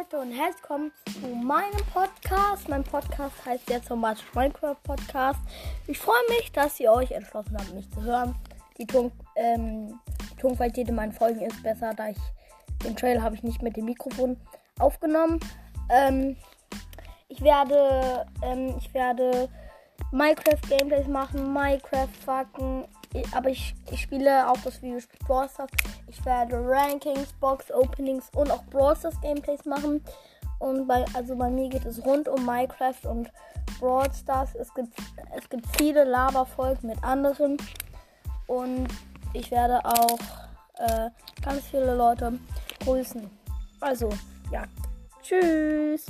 Leute und herzlich willkommen zu meinem Podcast. Mein Podcast heißt jetzt zum Beispiel Minecraft Podcast. Ich freue mich, dass ihr euch entschlossen habt, mich zu hören. Die, Ton, ähm, Tonqualität in meinen Folgen ist besser, da ich den Trailer habe ich nicht mit dem Mikrofon aufgenommen. Ähm, ich werde, ähm, ich werde Minecraft Gameplays machen, Minecraft fucken, aber ich, ich spiele auch das Video Brawl Stars. Ich werde Rankings, Box Openings und auch Brawl Stars Gameplays machen. Und bei, also bei mir geht es rund um Minecraft und Brawl Stars. Es gibt, es gibt viele Lava-Folgen mit anderen. Und ich werde auch äh, ganz viele Leute grüßen. Also, ja. Tschüss.